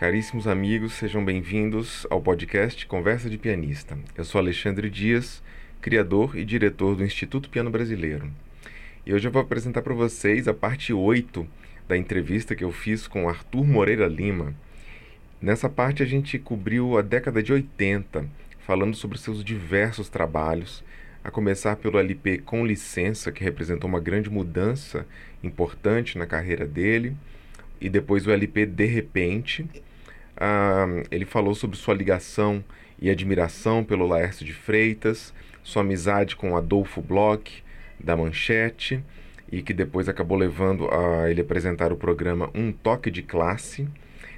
Caríssimos amigos, sejam bem-vindos ao podcast Conversa de Pianista. Eu sou Alexandre Dias, criador e diretor do Instituto Piano Brasileiro. E hoje eu vou apresentar para vocês a parte 8 da entrevista que eu fiz com Arthur Moreira Lima. Nessa parte a gente cobriu a década de 80, falando sobre seus diversos trabalhos, a começar pelo LP Com Licença, que representou uma grande mudança importante na carreira dele, e depois o LP De Repente, ele falou sobre sua ligação e admiração pelo Laércio de Freitas, sua amizade com Adolfo Bloch, da Manchete, e que depois acabou levando a ele apresentar o programa Um Toque de Classe.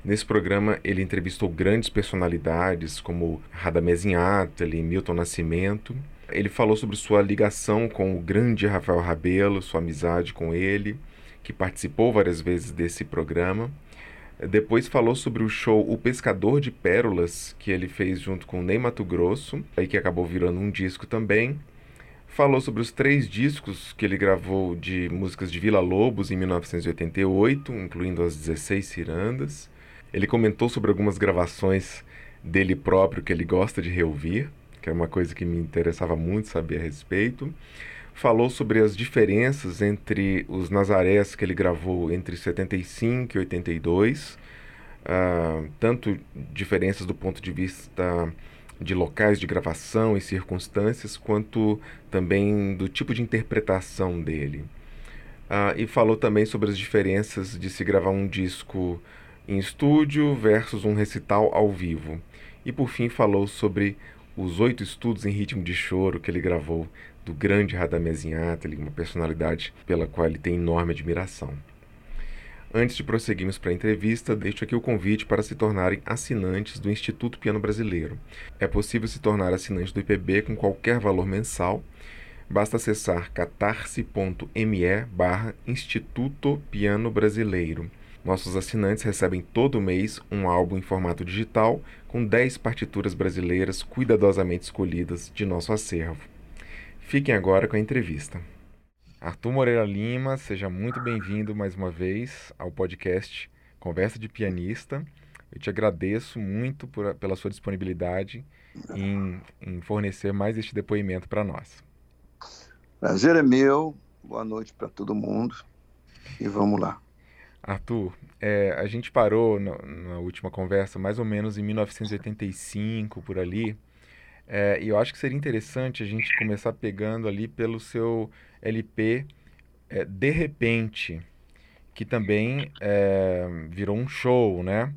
Nesse programa, ele entrevistou grandes personalidades como Radamés Inátali, Milton Nascimento. Ele falou sobre sua ligação com o grande Rafael Rabelo, sua amizade com ele, que participou várias vezes desse programa. Depois falou sobre o show O Pescador de Pérolas, que ele fez junto com Ney Mato Grosso, aí que acabou virando um disco também. Falou sobre os três discos que ele gravou de músicas de Vila Lobos em 1988, incluindo as 16 cirandas. Ele comentou sobre algumas gravações dele próprio que ele gosta de reouvir, que é uma coisa que me interessava muito saber a respeito falou sobre as diferenças entre os Nazarés que ele gravou entre 75 e 82, uh, ah, tanto diferenças do ponto de vista de locais de gravação e circunstâncias, quanto também do tipo de interpretação dele. Uh, e falou também sobre as diferenças de se gravar um disco em estúdio versus um recital ao vivo. E por fim falou sobre os oito estudos em ritmo de choro que ele gravou do grande Radamés Inátali, uma personalidade pela qual ele tem enorme admiração. Antes de prosseguirmos para a entrevista, deixo aqui o convite para se tornarem assinantes do Instituto Piano Brasileiro. É possível se tornar assinante do IPB com qualquer valor mensal. Basta acessar catarse.me barra Instituto Piano Brasileiro. Nossos assinantes recebem todo mês um álbum em formato digital com 10 partituras brasileiras cuidadosamente escolhidas de nosso acervo. Fiquem agora com a entrevista. Arthur Moreira Lima, seja muito bem-vindo mais uma vez ao podcast Conversa de Pianista. Eu te agradeço muito por, pela sua disponibilidade em, em fornecer mais este depoimento para nós. Prazer é meu. Boa noite para todo mundo. E vamos lá. Arthur, é, a gente parou na, na última conversa mais ou menos em 1985, por ali. É, e eu acho que seria interessante a gente começar pegando ali pelo seu LP é, De Repente, que também é, virou um show, né?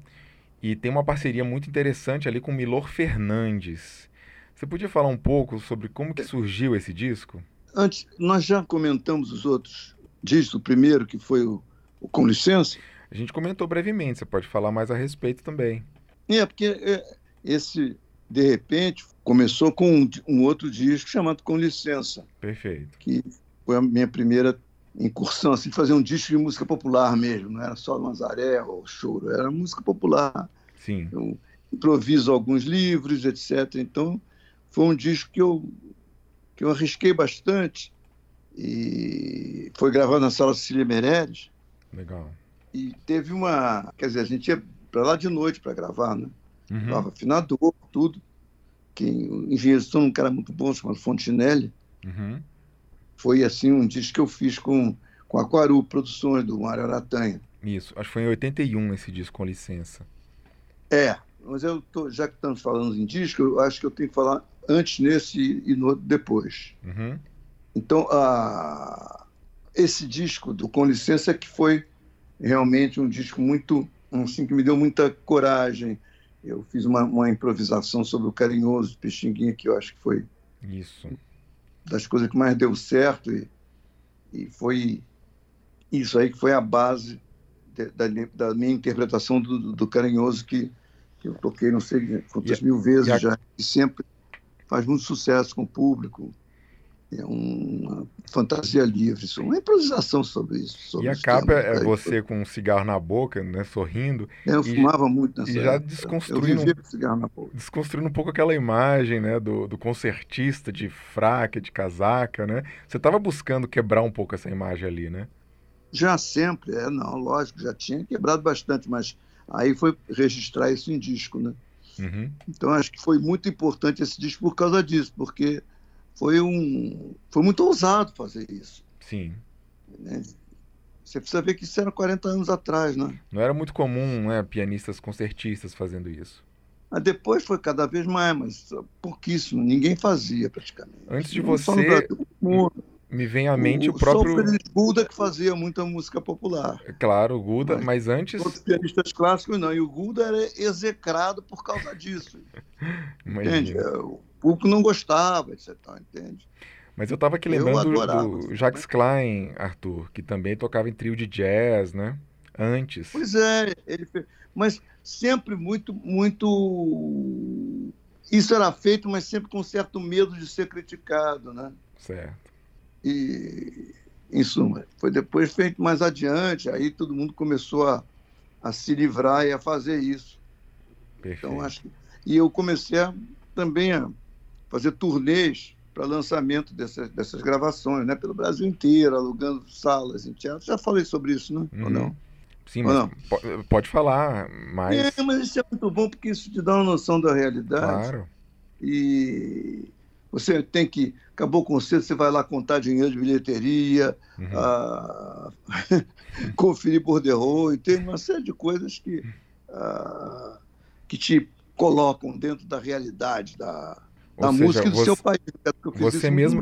E tem uma parceria muito interessante ali com Milor Fernandes. Você podia falar um pouco sobre como que surgiu esse disco? Antes, nós já comentamos os outros discos, o primeiro que foi o, o Com Licença. A gente comentou brevemente, você pode falar mais a respeito também. É, porque é, esse de repente, começou com um, um, outro disco chamado Com Licença. Perfeito. Que foi a minha primeira incursão, assim, fazer um disco de música popular mesmo, não era só Nazaré ou Choro, era música popular. Sim. Eu improviso alguns livros, etc. Então, foi um disco que eu, que eu arrisquei bastante e foi gravado na Sala Cecília Meirelles. Legal. E teve uma... Quer dizer, a gente ia para lá de noite para gravar, né? Uhum. afinador, tudo. Que, o engenheiro de som, um cara muito bom, chamado Fontinelli. Uhum. Foi assim um disco que eu fiz com, com a Quaru Produções, do Mário Aratanha. Isso, acho que foi em 81 esse disco, com licença. É, mas eu tô, já que estamos falando em disco, eu acho que eu tenho que falar antes nesse e no depois. Uhum. Então, a, esse disco do Com Licença que foi realmente um disco muito, assim, que me deu muita coragem, eu fiz uma, uma improvisação sobre o carinhoso Pixinguinha, que eu acho que foi isso. das coisas que mais deu certo e, e foi isso aí que foi a base de, da, da, minha interpretação do, do carinhoso que, que, eu toquei não sei quantas e, mil vezes a... já e sempre faz muito sucesso com o público. É uma fantasia livre, isso, uma improvisação sobre isso. Sobre e a capa é você com um cigarro na boca, né, sorrindo. É, eu e, fumava muito nessa E já desconstruindo, na boca. desconstruindo um pouco aquela imagem né, do, do concertista de fraca, de casaca, né? Você estava buscando quebrar um pouco essa imagem ali, né? Já sempre, é, não, lógico, já tinha quebrado bastante, mas Aí foi registrar isso em disco, né? Uhum. Então acho que foi muito importante esse disco por causa disso, porque foi um foi muito ousado fazer isso. Sim. Né? Você precisa ver que isso era 40 anos atrás, né? Não era muito comum, né, pianistas concertistas fazendo isso. Mas depois foi cada vez mais, mas pouquíssimo, ninguém fazia praticamente. Antes de Não você, Brasil, me vem à mente o, Só próprio, o Guda que fazia muita música popular. é claro, o Guda, Mas- mas antes, Outros pianistas clássicos não. E o Guda era execrado por causa disso. Entende? imagina. É, O público não gostava, etc. Entende? Mas eu tava aqui lembrando do- assim, Jacques Klein, Arthur, que também tocava em trio de jazz, né? Antes. Pois é, ele fez. Mas sempre muito, muito. Isso era feito, mas sempre com certo medo de ser criticado, né? Certo. E, em suma, foi depois feito mais adiante, aí todo mundo começou a, a se livrar e a fazer isso. Perfeito. Então, acho que... E eu comecei a, também a fazer turnês para lançamento dessas, dessas gravações, né? Pelo Brasil inteiro, alugando salas em teatro. Já falei sobre isso, né? Ou Uhum. não? Sim, Ou mas não? po- pode falar, mas É, mas isso é muito bom porque isso te dá uma noção da realidade. claro. E você tem que. Acabou o concerto, você vai lá contar dinheiro de bilheteria, Uhum. ah, conferir borderô, e tem uma série de coisas que, ah, que te colocam dentro da realidade da, Ou da seja, música do você- seu país. né? Você mesmo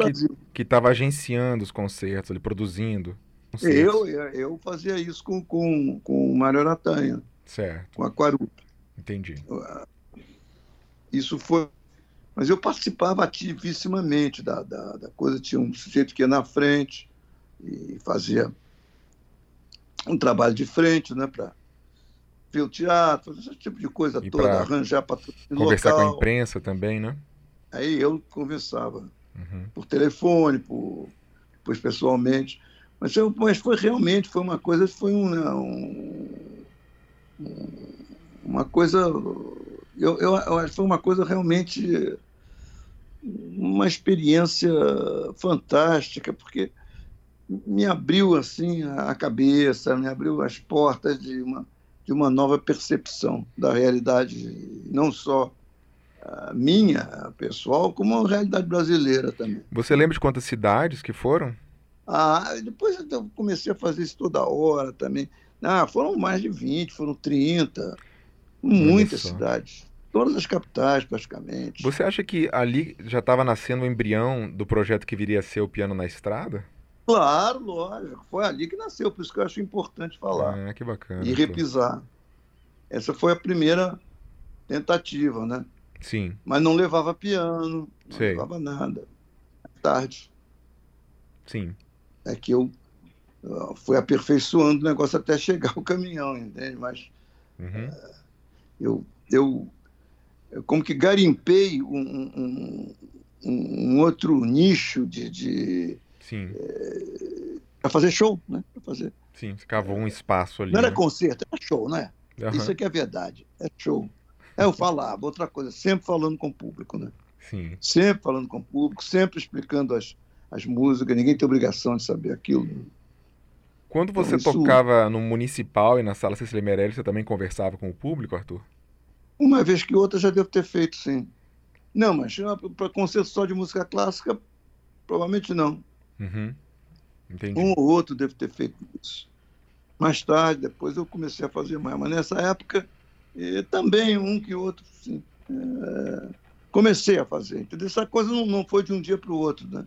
que- estava agenciando os concertos, ali, produzindo. concertos. Eu, eu fazia isso com, com, com o Mário Aratanha, Certo, com a Quaru. entendi. Isso foi. Mas eu participava ativissimamente da, da, da coisa. Tinha um sujeito que ia na frente e fazia um trabalho de frente, né, para ver o teatro, fazer esse tipo de coisa E toda, pra arranjar patrocínio Conversar com a local. imprensa também, né? Aí eu conversava Uhum. por telefone, por, depois pessoalmente. Mas, eu, mas foi realmente, foi uma coisa, foi um, né, um- um- uma coisa, eu, eu, eu acho que foi uma coisa realmente, uma experiência fantástica, porque me abriu assim a cabeça, me abriu as portas de uma, de uma nova percepção da realidade, não só minha, pessoal, como a realidade brasileira também. Você lembra de quantas cidades que foram? Ah, depois eu comecei a fazer isso toda hora também. Ah, foram mais de 20, foram 30, muitas cidades. Todas as capitais, praticamente. Você acha que ali já estava nascendo o embrião do projeto que viria a ser o Piano na Estrada? Claro, lógico. Foi ali que nasceu, por isso que eu acho importante falar. Ah, que bacana. e Arthur. repisar. Essa foi a primeira tentativa, né? Sim, Mas não levava piano, não Sei. levava nada. Tarde. sim. é que eu uh, fui aperfeiçoando o negócio até chegar o caminhão, entende? Mas Uhum. eu, eu, eu como que garimpei um, um, um- outro nicho de, de Sim, para fazer show, né? Para fazer. sim. Cavou um espaço ali. Não era né? concerto, era show, né? Aham, Isso aqui é verdade, é show. É, eu falava, outra coisa, sempre falando com o público, né? Sim. Sempre falando com o público, sempre explicando as, as músicas, ninguém tem obrigação de saber aquilo. Quando você Então, isso- tocava no Municipal e na Sala Cecília Meirelles, você também conversava com o público, Arthur? Uma vez que outra já devo ter feito, sim. Não, mas para concerto só de música clássica, provavelmente não. Uhum. Entendi. Um ou outro deve ter feito isso. Mais tarde, depois eu comecei a fazer mais. Mas nessa época, eh, também um que outro, sim. Eh, comecei a fazer. Entendeu? Essa coisa não, não foi de um dia para o outro, né?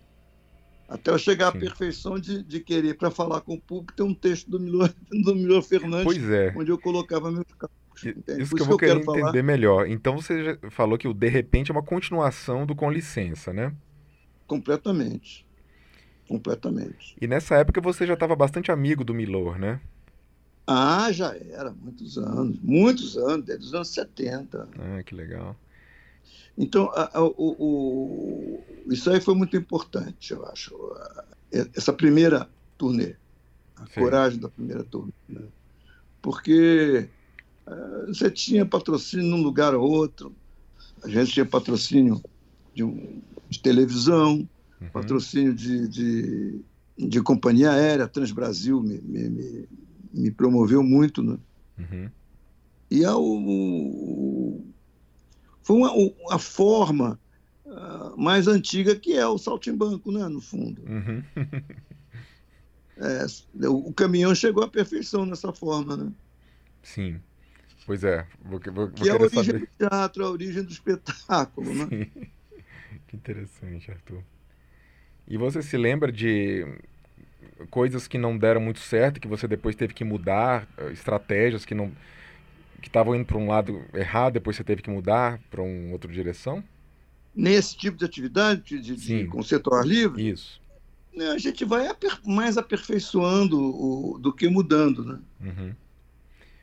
Até eu chegar Sim. à perfeição de, de querer, para falar com o público, ter um texto do Milor, do Milor Fernandes, Pois é. onde eu colocava meus cálculos. Isso que eu vou querer quero falar. entender melhor. Então você já falou que o De Repente é uma continuação do Com Licença, né? Completamente. Completamente. E nessa época você já estava bastante amigo do Milor, né? Ah, já era, muitos anos, muitos anos, desde os anos 70. Ah, que legal. Então, a- a- o, o- isso aí foi muito importante, eu acho. A- Essa primeira turnê, a Sim. coragem da primeira turnê. né? Porque eh, você tinha patrocínio num lugar ou outro, a gente tinha patrocínio de, um- de televisão, Uhum. patrocínio de, de, de companhia aérea, Transbrasil me, me, me, me promoveu muito, né? Uhum. E a, o, foi uma, a forma uh, mais antiga que é o saltimbanco, né, no fundo. Uhum. é, o, o, caminhão chegou à perfeição nessa forma, né? Sim. Pois é. Vou, vou, vou que é a origem saber. do teatro, a origem do espetáculo, né? Que interessante, Arthur. E você se lembra de coisas que não deram muito certo, que você depois teve que mudar, eh, estratégias que não que estavam indo para um lado errado, depois você teve que mudar para uma outra direção? Nesse tipo de atividade de, de, de conceito ao ar livre? Isso. Né, a gente vai aper, mais aperfeiçoando o, do que mudando, né? Uhum.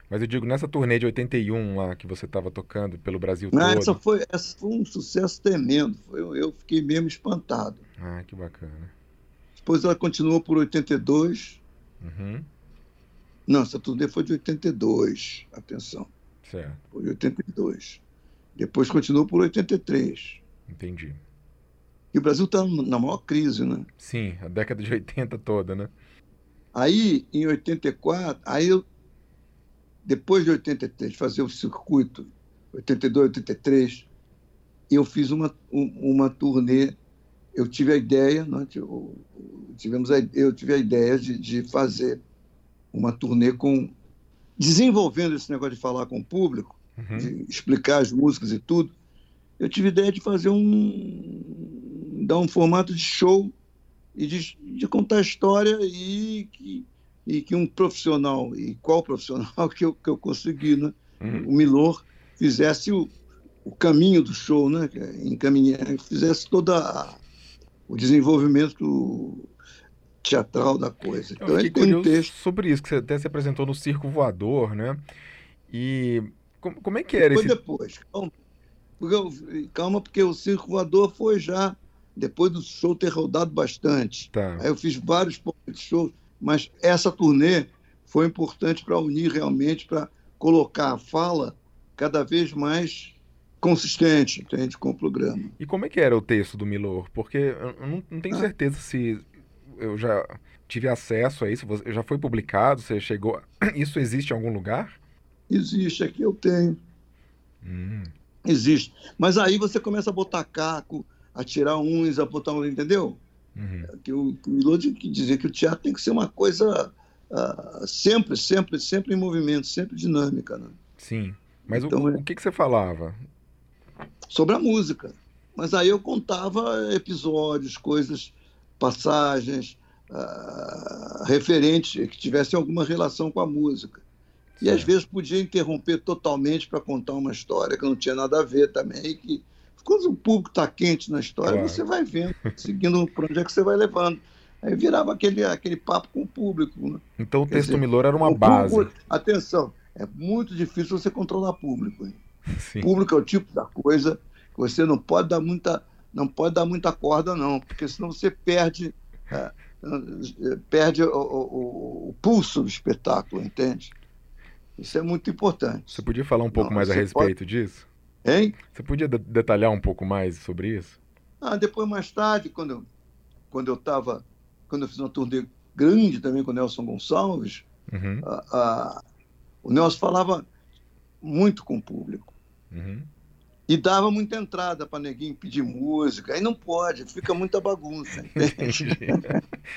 Mas eu digo, nessa turnê de 81 lá que você estava tocando pelo Brasil Não, todo... Essa foi, essa foi um sucesso tremendo. Foi, eu fiquei mesmo espantado. Ah, que bacana. Depois ela continuou por 82. Uhum. Não, essa turnê foi de 82. Atenção. Certo. Foi de 82. Depois continuou por 83. Entendi. E o Brasil está na maior crise, né? Sim, a década de 80 toda, né? Aí, em 84, aí eu, depois de 83, fazer o circuito, 82, 83, eu fiz uma, uma turnê eu tive a ideia, né, tivemos a, eu tive a ideia de, de, fazer uma turnê com desenvolvendo esse negócio de falar com o público, uhum. de explicar as músicas e tudo. Eu tive a ideia de fazer um dar um formato de show e de, de contar a história e que, e que um profissional e qual profissional que eu, que eu consegui, né? Uhum. O Milor fizesse o, o caminho do show, né? Encaminhar, fizesse toda a, o desenvolvimento teatral da coisa. Então, ele tem um texto sobre isso que você até se apresentou no Circo Voador, né? E como, como é que era Foi esse? depois, calma. Porque, calma, porque o Circo Voador foi já depois do show ter rodado bastante. Tá. Aí eu fiz vários shows, mas essa turnê foi importante para unir realmente, para colocar a fala cada vez mais consistente, entende, com o programa. E como é que era o texto do Milor? Porque eu não, não tenho ah. certeza se eu já tive acesso a isso, já foi publicado, você chegou... Isso existe em algum lugar? Existe, aqui eu tenho. Hum. Existe. Mas aí você começa a botar caco, a tirar uns, a botar um, entendeu? Uhum. Que o, o Milor dizia que o teatro tem que ser uma coisa uh, sempre, sempre, sempre em movimento, sempre dinâmica, né? Sim. Mas então, o, é... o que, que você falava? Sobre a música. Mas aí eu contava episódios, coisas, passagens, uh, referentes que tivessem alguma relação com a música. E às vezes podia interromper totalmente para contar uma história que não tinha nada a ver também. Que quando o público está quente na história, claro. você vai vendo, seguindo para onde é que você vai levando. Aí virava aquele, aquele papo com o público. Né? Então o texto Milor era uma base. Público, atenção, é muito difícil você controlar público. Hein? Sim. Público é o tipo da coisa que você não pode dar muita, não pode dar muita corda, não, porque senão você perde, é, perde o, o, o, pulso do espetáculo, entende? Isso é muito importante. Você podia falar um pouco não, mais a respeito pode... disso? Hein? Você podia detalhar um pouco mais sobre isso? Ah, depois, mais tarde, quando eu, quando eu estava, quando eu fiz uma turnê grande também com o Nelson Gonçalves, uhum. a, a, o Nelson falava muito com o público. Uhum. E dava muita entrada para neguinho pedir música. Aí não pode, fica muita bagunça. Entende?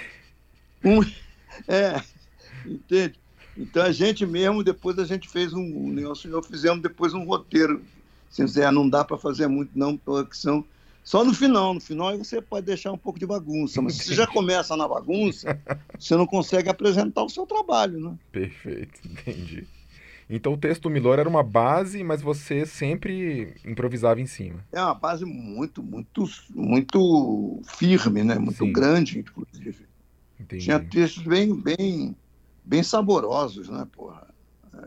um, é, entende? Então a gente mesmo, depois a gente fez um. O Nelson e eu fizemos depois um roteiro. Assim, Zé, não dá para fazer muito, não, porque são. Só no final, no final você pode deixar um pouco de bagunça, mas se você já começa na bagunça, você não consegue apresentar o seu trabalho, né? Perfeito, entendi. Então o texto do Milor era uma base, mas você sempre improvisava em cima. É uma base muito, muito, muito firme, né? Muito Sim. grande, inclusive. Entendi. Tinha textos bem, bem, bem saborosos, né, porra?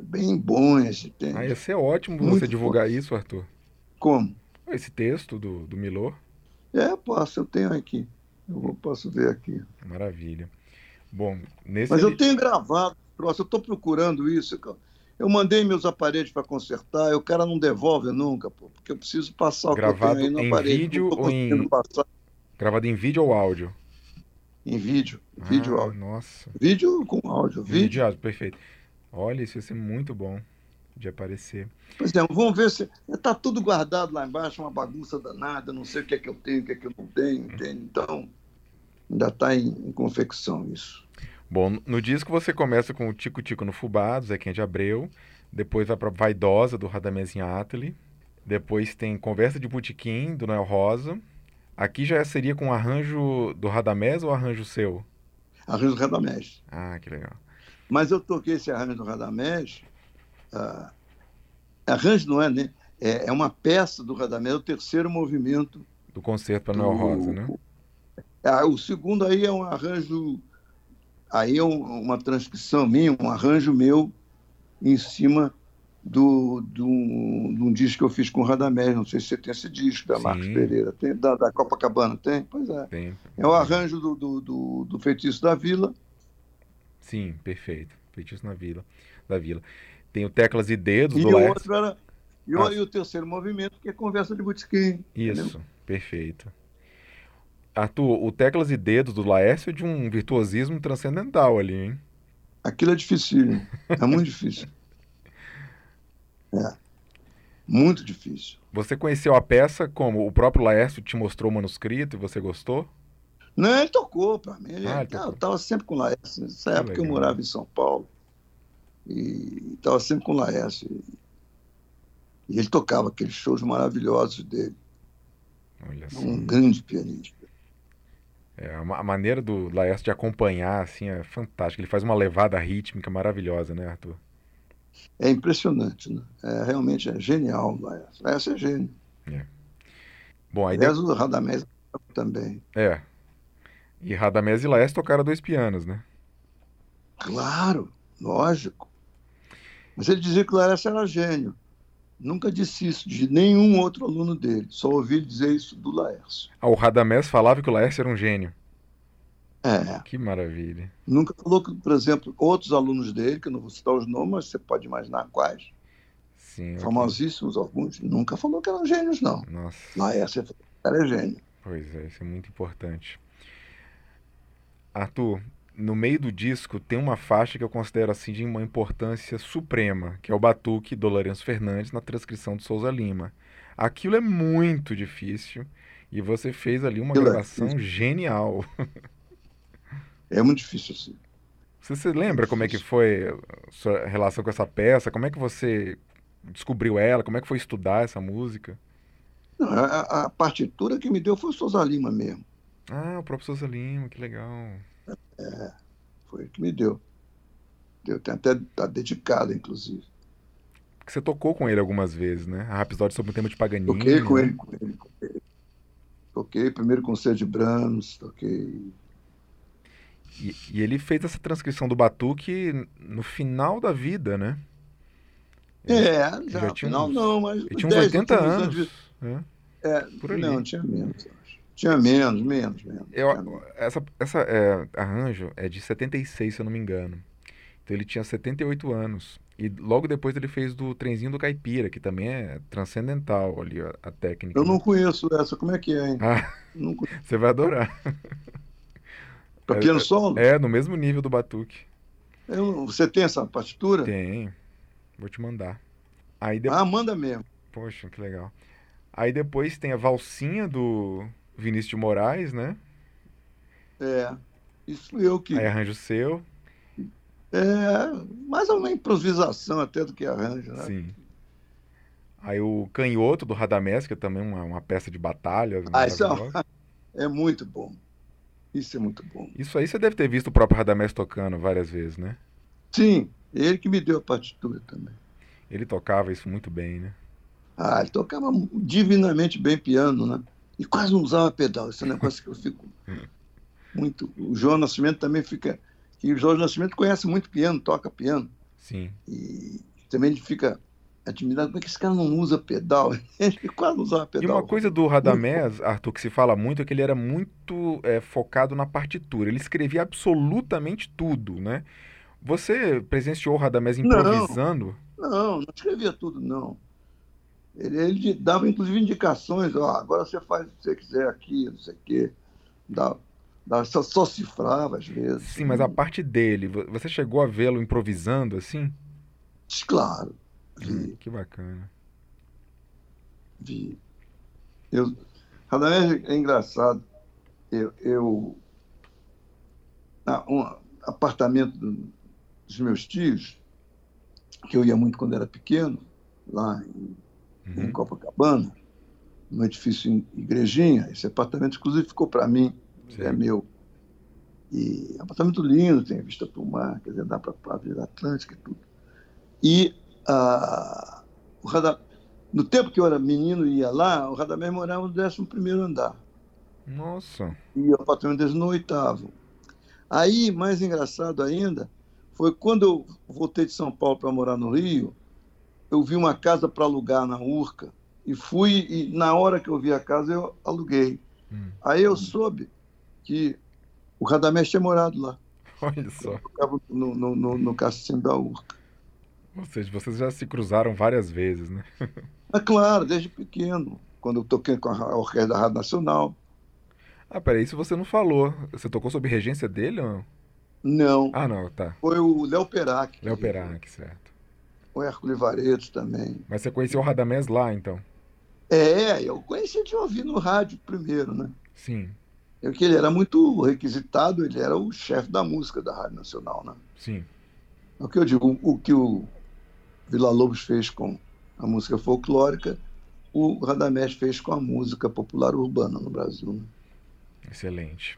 Bem bons. Entende? Ah, ia ser ótimo muito você divulgar isso, Arthur. Como? Esse texto do, do Milor. É, posso, eu tenho aqui. Eu posso ver aqui. Maravilha. Bom, nesse. Mas eu tenho gravado, eu estou procurando isso. Eu mandei meus aparelhos para consertar, e o cara não devolve nunca, pô, porque eu preciso passar Gravado o que eu tenho aí no em aparelho. Vídeo ou em... Passar. Gravado em vídeo ou áudio? Em vídeo. Vídeo ah, áudio. Nossa. Vídeo com áudio. Vídeo, vídeo áudio, perfeito. Olha, isso ia ser muito bom. de aparecer. Pois é, vamos ver se. Está tudo guardado lá embaixo, uma bagunça danada, não sei o que é que eu tenho, o que é que eu não tenho, entende? Então, ainda está em, em, confecção isso. Bom, no disco você começa com o Tico Tico no Fubá, do Zequinha de Abreu, depois vai para Vaidosa, do Radamés Ateli, depois tem Conversa de Butiquim, do Noel Rosa. Aqui já seria com arranjo do Radamés ou arranjo seu? Arranjo do Radamés. Ah, que legal. Mas eu toquei esse arranjo do Radamés. Uh, arranjo não é, né? É, é uma peça do Radamés, o terceiro movimento. Do concerto para Noel Rosa, né? Ah, o segundo aí é um arranjo. Aí é um, uma transcrição minha, um arranjo meu em cima do, do, de um disco que eu fiz com o Radamés. Não sei se você tem esse disco, da Sim. Marcos Pereira. Tem, da, da Copacabana, tem? Pois é. Tem. É o arranjo do, do, do, do Feitiço da Vila. Sim, perfeito. Feitiço na Vila, da Vila. Tem o Teclas e Dedos e do o outro era e, o, e o terceiro movimento, que é Conversa de Botequim. Isso, entendeu? perfeito. Arthur, o Teclas e Dedos do Laércio é de um virtuosismo transcendental ali, hein? Aquilo é difícil, é muito difícil. É. Muito difícil. Você conheceu a peça como o próprio Laércio te mostrou o manuscrito e você gostou? Não, ele tocou para mim. Ele, ah, ele eu estava sempre com o Laércio. Nessa época legal. eu morava em São Paulo. E estava sempre com o Laércio. E ele tocava aqueles shows maravilhosos dele. Um grande pianista. É, a maneira do Laércio de acompanhar assim, é fantástica. Ele faz uma levada rítmica maravilhosa, né, Arthur? É impressionante, né? É, realmente é genial o Laércio. Laércio é gênio. É. Bom, aí Aliás, o Radamés também. É. E Radamés e Laércio tocaram dois pianos, né? Claro, lógico. Mas ele dizia que o Laércio era gênio. Nunca disse isso de nenhum outro aluno dele. Só ouvi dizer isso do Laércio. Ah, o Radamés falava que o Laércio era um gênio. É. Que maravilha. Nunca falou que, por exemplo, outros alunos dele, que eu não vou citar os nomes, mas você pode imaginar quais. Sim. Famosíssimos alguns. Nunca falou que eram gênios, não. Nossa. Laércio era gênio. Pois é, isso é muito importante. Arthur, no meio do disco tem uma faixa que eu considero assim de uma importância suprema, que é o Batuque do Lourenço Fernandes na transcrição de Souza Lima. Aquilo é muito difícil e você fez ali uma é gravação é genial. É muito difícil assim. Você se lembra é como é que foi a sua relação com essa peça? Como é que você descobriu ela? Como é que foi estudar essa música? Não, a, a partitura que me deu foi o Souza Lima mesmo. Ah, o próprio Souza Lima, que legal. É, foi o que me deu. Deu, tem até tá dedicada, inclusive. Você tocou com ele algumas vezes, né? A episódio sobre o tema de Paganini. Toquei com, né? ele, com ele, com ele. Toquei primeiro com o Sérgio Branos, toquei. E, e, ele fez essa transcrição do Batuque no final da vida, né? Ele, é, já, já tinha final uns, não, mas. Ele tinha uns 80 anos. De... Né? É, Por ali. não, tinha menos. Tinha menos, menos, menos. Eu, essa essa é, arranjo é de 76, se eu não me engano. Então ele tinha 78 anos. E logo depois ele fez do Trenzinho do Caipira, que também é transcendental ali a, a técnica. Eu não conheço essa, como é que é, hein? Ah, você vai adorar. Para é, piano solo? É, no mesmo nível do batuque. Eu, você tem essa partitura? Tem. Vou te mandar. Aí depois... Ah, manda mesmo. Poxa, que legal. Aí depois tem a valsinha do Vinícius de Moraes, né? É, isso eu que. Aí arranjo seu. É, mais uma improvisação até do que arranjo, né? Sim. Aí o Canhoto do Radamés, que é também uma, uma peça de batalha. Ah, isso é, é muito bom. Isso é muito bom. Isso aí você deve ter visto o próprio Radamés tocando várias vezes, né? Sim, ele que me deu a partitura também. Ele tocava isso muito bem, né? Ah, ele tocava divinamente bem piano, né? E quase não usava pedal. Esse é um negócio que eu fico muito. O João Nascimento também fica. E o João Nascimento conhece muito piano, toca piano. Sim. E também ele fica admirado. Como é que esse cara não usa pedal? Ele quase não usava pedal. E uma coisa do Radamés, Arthur, que se fala muito, é que ele era muito é, focado na partitura. Ele escrevia absolutamente tudo, né? Você presenciou o Radamés improvisando? Não, não, não escrevia tudo, não. Ele, ele dava inclusive indicações, ó, agora você faz o que você quiser aqui, não sei o quê. Dava, dava, só, só cifrava às vezes. Sim, mas a parte dele, você chegou a vê-lo improvisando assim? Claro. Que bacana. Vi. Eu, Radamés é engraçado. Eu, eu um apartamento dos meus tios, que eu ia muito quando era pequeno, lá em, uhum. em Copacabana, no edifício Igrejinha. Esse apartamento, inclusive, ficou para mim, Sim. é meu. E é um apartamento lindo, tem vista para o mar, quer dizer, dá para a Avenida Atlântica e tudo. E ah, o Radamés, no tempo que eu era menino e ia lá, o Radamés morava no 11 andar. Nossa! E o apartamento dele no oitavo. Aí, mais engraçado ainda, foi quando eu voltei de São Paulo para morar no Rio, eu vi uma casa para alugar na Urca e fui, e na hora que eu vi a casa, eu aluguei. Hum. Aí eu soube que o Radamés tinha morado lá. Olha só. Eu no, no, no, no da Urca. Ou seja, vocês já se cruzaram várias vezes, né? É claro, desde pequeno. Quando eu toquei com a orquestra da Rádio Nacional. Ah, peraí, isso você não falou. Você tocou sob regência dele ou não? Não. Ah, não, tá. Foi o Léo Perac. Léo Perac, certo. O Hércules Vareto também. Mas você conheceu o Radamés lá, então? É, eu conheci de ouvir no rádio primeiro, né? Sim. Eu, que ele era muito requisitado, ele era o chefe da música da Rádio Nacional, né? Sim. É o que eu digo, o, o que o Vila Lobos fez com a música folclórica, o Radamés fez com a música popular urbana no Brasil. Né? Excelente.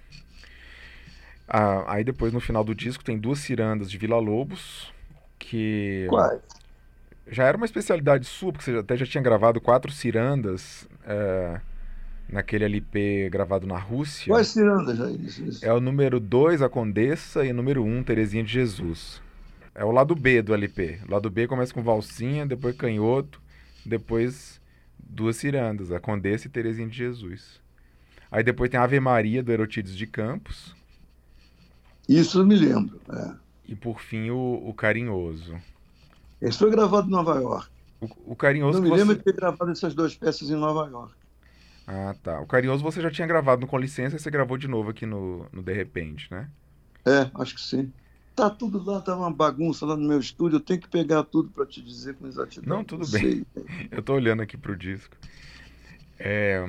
Ah, aí depois no final do disco tem duas cirandas de Vila Lobos, que. Quais? Já era uma especialidade sua, porque você até já tinha gravado quatro cirandas é, naquele LP gravado na Rússia. Quais cirandas, já isso, isso? É o número 2, a Condessa, e o número 1, um, Terezinha de Jesus. É o lado B do LP. O lado B começa com valsinha, depois canhoto, depois duas cirandas, a Condessa e Terezinha de Jesus. Aí depois tem a Ave Maria do Erotides de Campos. Isso eu me lembro. É. E por fim o, o Carinhoso. Esse foi gravado em Nova York. O, o Carinhoso. Não me lembro de ter gravado essas duas peças em Nova York. Ah, tá. O Carinhoso você já tinha gravado no Com Licença e você gravou de novo aqui no, no De Repente, né? É, acho que sim. Tá tudo lá, tá uma bagunça lá no meu estúdio. Eu tenho que pegar tudo para te dizer com exatidão. Não, tudo Não bem. Eu tô olhando aqui pro disco. É,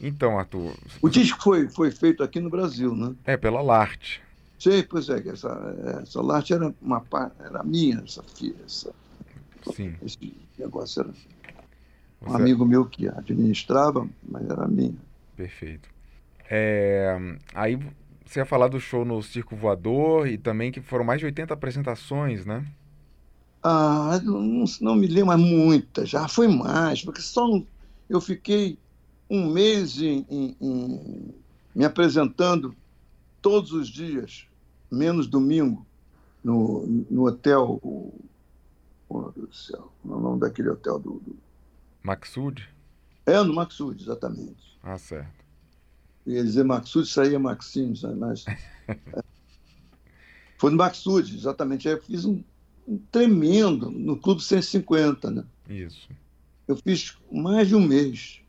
então, Arthur. O disco foi, foi feito aqui no Brasil, né? É, pela Larte. Sei, pois é, essa, essa Larte era uma era minha, essa filha. Essa, Sim. Esse negócio era um Você... amigo meu que administrava, mas era minha. Perfeito. É, aí você ia falar do show no Circo Voador e também que foram mais de 80 apresentações, né? Ah, não, não me lembro, mas muitas, já foi mais, porque só eu fiquei um mês em, em, em, me apresentando todos os dias, menos domingo, no, no hotel. O, oh, Deus do céu, é o nome daquele hotel do. do... Maxud? É, no Maxud, exatamente. Ah, certo ia dizer Maxud, saía Maxime, mas. É. Foi no Maxud, exatamente. Aí eu fiz um, um, tremendo no Clube 150, né? Isso. Eu fiz mais de um mês.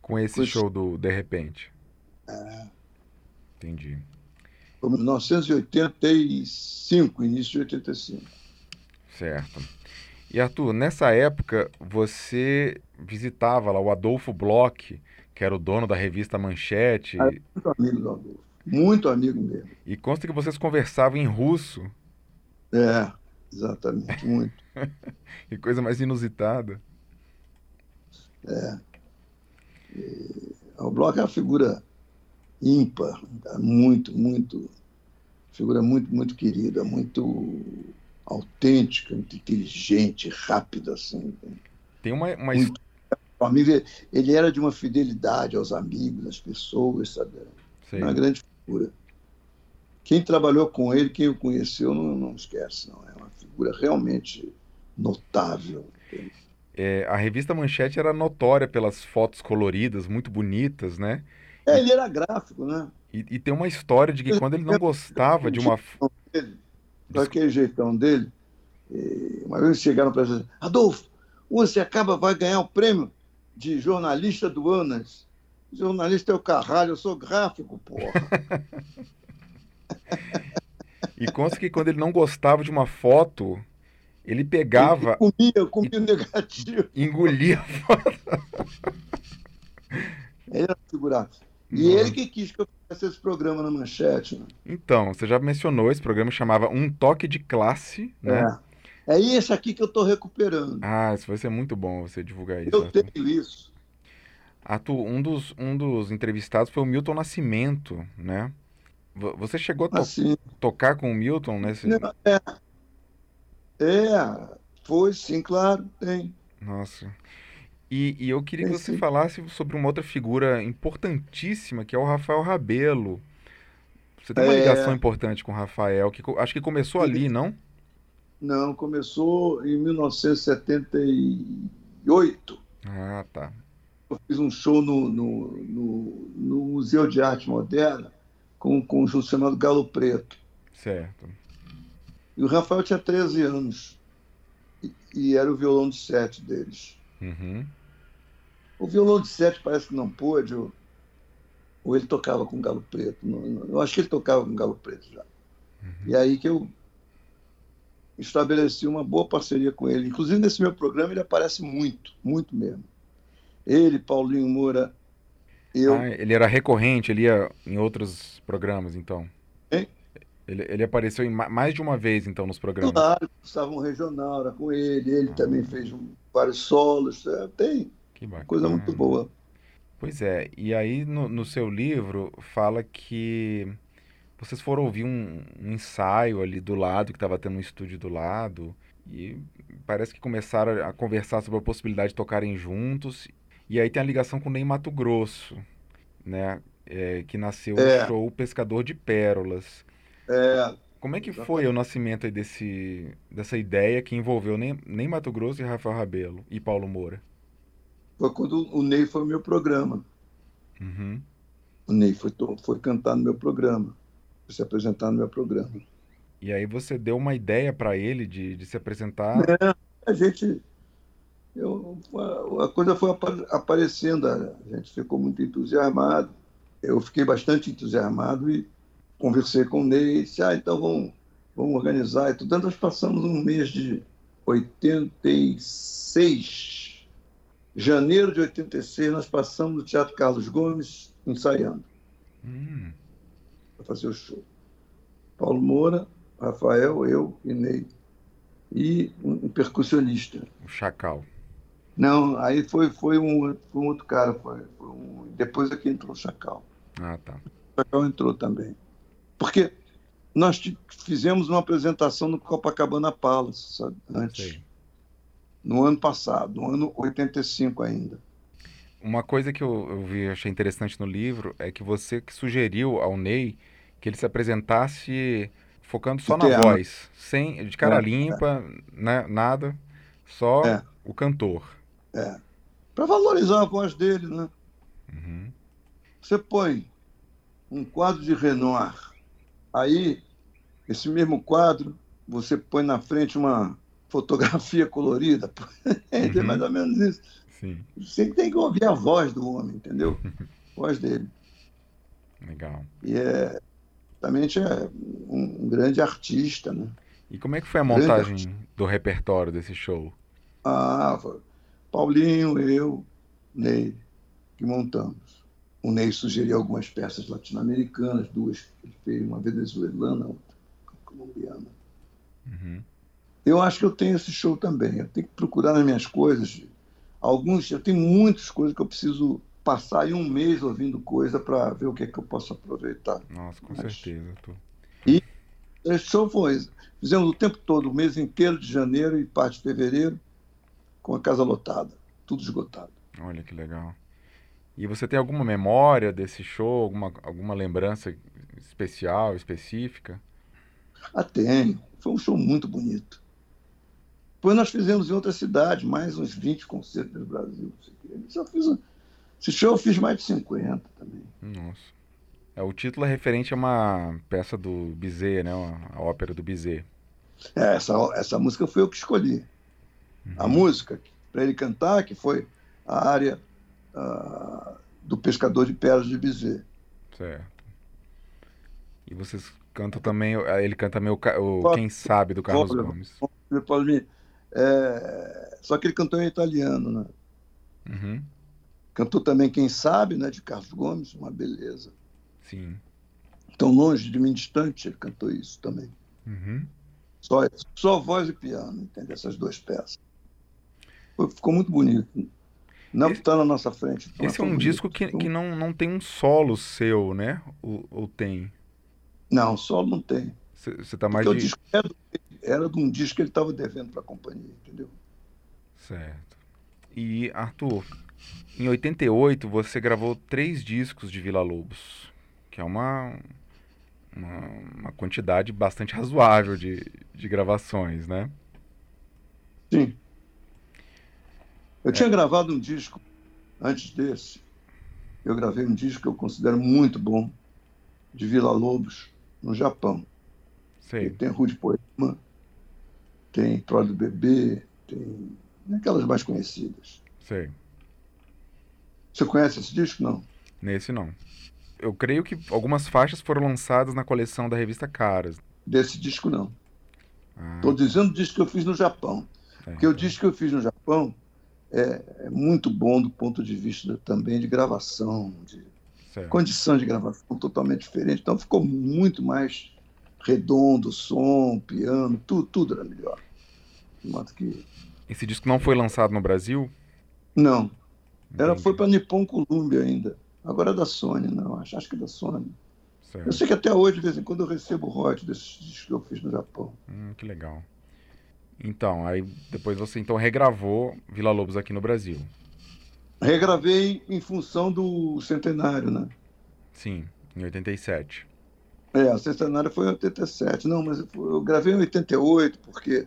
Com esse Foi... show do De Repente. É. Entendi. Foi 1985, início de 85. Certo. E Arthur, nessa época você visitava lá o Adolfo Bloch, que era o dono da revista Manchete. Ah, muito amigo do Adolfo. Muito amigo mesmo. E consta que vocês conversavam em russo. É, exatamente, muito. que coisa mais inusitada. É. E, o Bloch é uma figura ímpar, muito, muito, figura muito, muito querida, muito autêntica, muito inteligente, rápida, assim. Tem uma, uma, muito amigo, ele era de uma fidelidade aos amigos, às pessoas, sabe? Uma grande figura. Quem trabalhou com ele, quem o conheceu, não, não esquece, não. É uma figura realmente notável. É, a revista Manchete era notória pelas fotos coloridas, muito bonitas, né? É, ele era gráfico, né? E, e tem uma história de que quando ele não gostava de uma. Daquele jeitão dele, uma vez chegaram para ele Adolfo, você acaba, vai ganhar o prêmio de jornalista do ANAS. Jornalista é o caralho, eu sou gráfico, porra. e consta que quando ele não gostava de uma foto, Ele pegava. Ele comia, comia negativo. Engolia. ele era figurado. E ele que quis que eu fizesse esse programa na manchete. Né? Então, você já mencionou, esse programa chamava Um Toque de Classe, né? É, é esse aqui que eu estou recuperando. Ah, isso vai ser muito bom você divulgar isso. Eu Arthur. tenho isso. Arthur, um dos, um dos entrevistados foi o Milton Nascimento, né? Você chegou a to assim. tocar com o Milton nesse... É, é, foi sim, claro, tem. Nossa. E, e eu queria que você falasse sobre uma outra figura importantíssima, que é o Rafael Rabelo. Você tem uma é... ligação importante com o Rafael, que acho que começou ali, não? Não, começou em 1978. Ah, tá. Eu fiz um show no, no, no, no Museu de Arte Moderna com um conjunto chamado Galo Preto. Certo. E o Rafael tinha 13 anos. E, e era o violão de sete deles. Uhum. O violão de sete parece que não pôde, ou, ou ele tocava com galo preto. Não, não, eu acho que ele tocava com galo preto já. Uhum. E aí que eu estabeleci uma boa parceria com ele. Inclusive, nesse meu programa, ele aparece muito, muito mesmo. Ele, Paulinho Moura, eu. Ah, ele era recorrente, ele ia em outros programas, então. Hein? Ele, ele apareceu em mais de uma vez, então, nos programas. Claro, estavam regional, era com ele. Ele ah. também fez vários solos. É, tem. Coisa muito boa. Pois é, e aí no, no seu livro fala que vocês foram ouvir um, um ensaio ali do lado, que estava tendo um estúdio do lado, e parece que começaram a conversar sobre a possibilidade de tocarem juntos. E aí tem a ligação com o Ney Mato Grosso, né? É, que nasceu é. o show Pescador de Pérolas. É. Como é que foi o nascimento desse, dessa ideia que envolveu nem, nem Mato Grosso e Rafael Rabelo e Paulo Moura? foi quando o Ney foi no meu programa. Uhum. O Ney foi, foi cantar no meu programa, se apresentar no meu programa. E aí você deu uma ideia para ele de, de se apresentar? É, a gente. Eu, a, a coisa foi aparecendo, a gente ficou muito entusiasmado. Eu fiquei bastante entusiasmado e conversei com o Ney e disse: Ah, então vamos, vamos organizar. E tudo. Nós passamos um mês de 86 Janeiro de 86, nós passamos no Teatro Carlos Gomes ensaiando. Hum. Para fazer o show. Paulo Moura, Rafael, eu e Ney. E um, percussionista. O Chacal. Não, aí foi, foi, um, foi um outro cara. Foi, foi um, depois aqui é entrou o Chacal. Ah, tá. O Chacal entrou também. Porque nós fizemos uma apresentação no Copacabana Palace, sabe? Antes. Sei no ano passado, no ano 85 ainda. Uma coisa que eu, eu vi, achei interessante no livro é que você que sugeriu ao Ney que ele se apresentasse focando só na voz, sem de cara é, limpa, é. Né, nada, só é. o cantor. É. Para valorizar a voz dele, né? Uhum. Você põe um quadro de Renoir, aí esse mesmo quadro você põe na frente uma fotografia colorida. é uhum. mais ou menos isso. Sim. Você tem que ouvir a voz do homem, entendeu? A voz dele. Legal. E é, realmente é um, grande artista, né? E como é que foi a montagem do repertório desse show? Ah, Paulinho, eu, Ney, que montamos. O Ney sugeriu algumas peças latino-americanas, duas. Ele fez uma venezuelana, outra colombiana. Uhum. Eu acho que eu tenho esse show também. Eu tenho que procurar nas minhas coisas. Alguns, eu tenho muitas coisas que eu preciso passar em um mês ouvindo coisa para ver o que é que eu posso aproveitar. Nossa, com Mas... certeza. Tô... E show foi. Fizemos o tempo todo, o mês inteiro de janeiro e parte de fevereiro, com a casa lotada, tudo esgotado. Olha que legal. E você tem alguma memória desse show, alguma, alguma lembrança especial, específica? Ah, tenho. Foi um show muito bonito. Depois nós fizemos em outra cidade, mais uns 20 concertos no Brasil. Eu fiz, esse show eu fiz mais de 50 também. Nossa. É, o título é referente a uma peça do Bizet, né? A ópera do Bizet. É, essa, essa música foi eu que escolhi. Uhum. A música para ele cantar, que foi a área uh, do Pescador de Pérolas de Bizet. Certo. E vocês cantam também, ele canta meio, o Quem Sabe, do Carlos Gomes. Palmini. É, só que ele cantou em italiano, né? Uhum. Cantou também Quem Sabe, né, de Carlos Gomes, uma beleza. Sim. Tão longe de mim, distante, ele cantou isso também. Uhum. Só, só voz e piano, entende? Essas duas peças. Ficou muito bonito. Não está na nossa frente. Esse é um bonito. disco que, que não, não tem um solo seu, né? Ou, ou tem? Não, solo não tem. Você está mais Porque de... o disco era, era de um disco que ele estava devendo para a companhia, entendeu? Certo. E, Arthur, em 88 você gravou três discos de Vila Lobos, que é uma, uma, uma quantidade bastante razoável de, de gravações, né? Sim. Eu é. tinha gravado um disco antes desse. Eu gravei um disco que eu considero muito bom, de Vila Lobos, no Japão. Sei. Tem Rude Poema, tem Troll do Bebê, tem aquelas mais conhecidas. Sei. Você conhece esse disco? Não. Nesse não. Eu creio que algumas faixas foram lançadas na coleção da revista Caras. Desse disco não. Estou ah. dizendo o disco que eu fiz no Japão. É, porque o disco que eu fiz no Japão é, é, muito bom do ponto de vista também de gravação, de certo. condição de gravação totalmente diferente. Então ficou muito mais redondo, som, piano, tudo, tudo era melhor. De modo que... Esse disco não foi lançado no Brasil? Não. Era, foi para Nippon Columbia ainda. Agora é da Sony, não, acho, acho que é da Sony. Certo. Eu sei que até hoje, de vez em quando, eu recebo royalties desses discos que eu fiz no Japão. Hum, que legal. Então, aí depois você então regravou Vila Lobos aqui no Brasil. Regravei em função do centenário, né? Sim, em 87. É, o centenário foi em 87. Não, mas eu gravei em 88, porque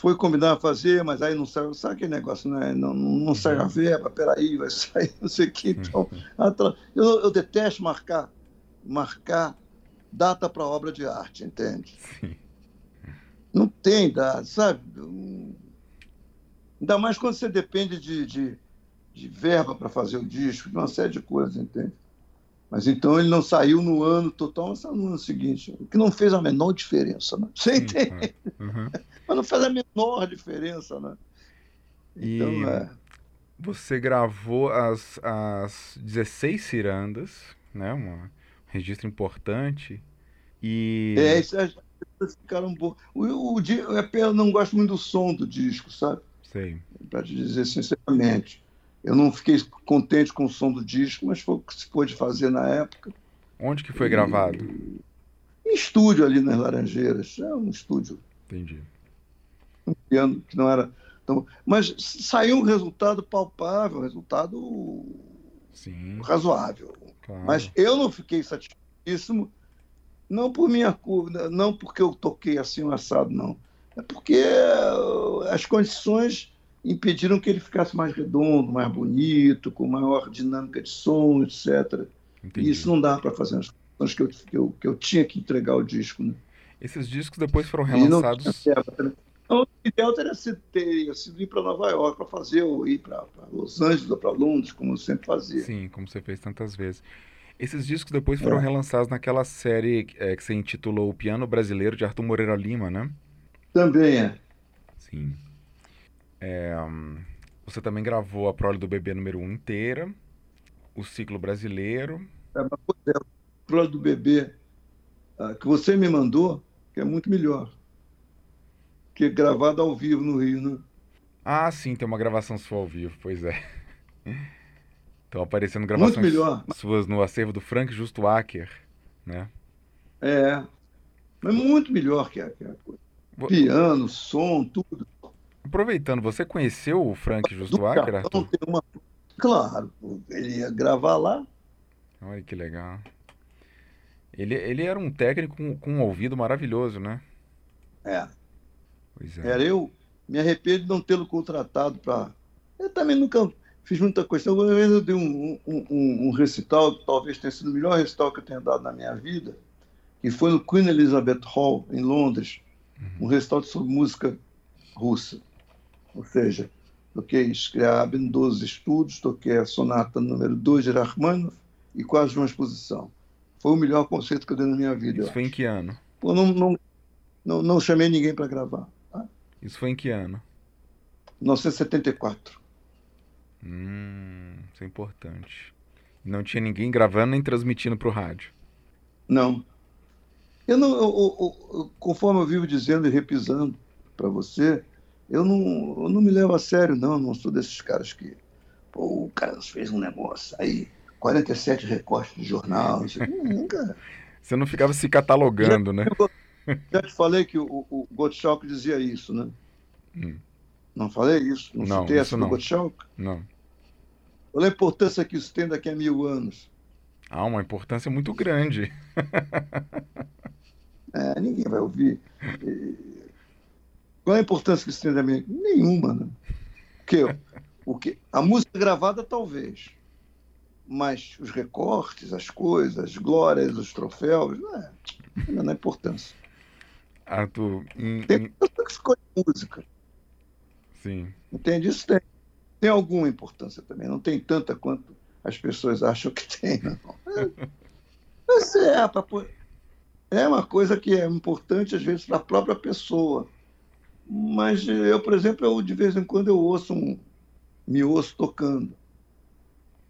foi combinar a fazer, mas aí não saiu. Sabe aquele negócio, né? Não, não sai a uhum. verba, peraí, vai sair, não sei o que. Então, eu, eu detesto marcar, marcar data para obra de arte, entende? Sim. Não tem data, sabe? Ainda mais quando você depende de, de, de verba para fazer o disco, de uma série de coisas, entende? Mas então ele não saiu no ano total, mas saiu no ano seguinte, o que não fez a menor diferença, né? Você entende? Uhum. mas não faz a menor diferença, né? Então, e é... você gravou as, as 16 cirandas, né? Um registro importante. E... É, isso é, ficaram bom. O, o, o, eu não gosto muito do som do disco, sabe? Sei. Para te dizer sinceramente. Eu não fiquei contente com o som do disco, mas foi o que se pôde fazer na época. Onde que foi e... gravado? Em estúdio ali nas Laranjeiras. É um estúdio. Entendi. Um piano que não era tão... Mas saiu um resultado palpável, um resultado Sim. razoável. Claro. Mas eu não fiquei satisfeitíssimo, não por minha curva, não porque eu toquei assim o assado, não. É porque as condições impediram que ele ficasse mais redondo, mais bonito, com maior dinâmica de som, etc. Entendi. E isso não dá para fazer nas condições que eu, que, eu, que eu tinha que entregar o disco. Né? Esses discos depois foram relançados. Não, o ideal teria sido, teria sido ir para Nova York para fazer, ou ir para Los Angeles ou para Londres, como eu sempre fazia. Sim, como você fez tantas vezes. Esses discos depois foram é. relançados naquela série é, que você intitulou O Piano Brasileiro de Arthur Moreira Lima, né? Também é. Sim. É, você também gravou a prole do bebê número 1 um inteira, o ciclo brasileiro. É, mas, é, a prole do bebê a, que você me mandou, que é muito melhor. Que é gravada ao vivo no Rio, né? Ah, sim, tem uma gravação sua ao vivo, pois é. Estão aparecendo gravações suas no acervo do Frank Justo Acker, né? É, mas muito melhor que a, que a coisa. Piano, som, tudo. Aproveitando, você conheceu o Frank Justo Arthur? Uma... Claro, ele ia gravar lá. Olha que legal. Ele, ele era um técnico com, com um ouvido maravilhoso, né? É. Pois é. Era eu. Me arrependo de não tê-lo contratado para. Eu também nunca fiz muita coisa. Uma vez eu dei um, um, um, um recital, que talvez tenha sido o melhor recital que eu tenha dado na minha vida, que foi no Queen Elizabeth Hall, em Londres. Uhum. Um recital sobre música russa. Ou seja, toquei Scriabin, 12 estudos, toquei a sonata número 2 de Rachmaninoff e quase uma exposição. Foi o melhor concerto que eu dei na minha vida. Isso foi em que ano? Pô, não, não, não, não chamei ninguém para gravar. Tá? Isso foi em que ano? 1974. Hum, isso é importante. Não tinha ninguém gravando nem transmitindo para o rádio. Não. Eu não, eu, eu, conforme eu vivo dizendo e repisando para você, eu não, eu não me levo a sério, não. Eu não sou desses caras que. Pô, o cara fez um negócio, aí 47 recortes de jornal. Nunca. Você não ficava se catalogando, já, né? Já te falei que o, o Gottschalk dizia isso, né? Hum. Não falei isso? Não, não citei essa do Gottschalk? Não. É a importância que isso tem daqui a mil anos? Ah, uma importância muito grande. é, ninguém vai ouvir. Qual é a importância que isso tem da minha? Nenhuma, né? Porque o que a música gravada talvez, mas os recortes, as coisas, as glórias, os troféus, não é, não é importância. Arthur, em, tem pessoa que escolhe música. Sim. Entende? Isso tem, tem alguma importância também. Não tem tanta quanto as pessoas acham que tem, não. É, é, é uma coisa que é importante, às vezes, para a própria pessoa. Mas eu, por exemplo, eu, de vez em quando eu ouço um, me ouço tocando.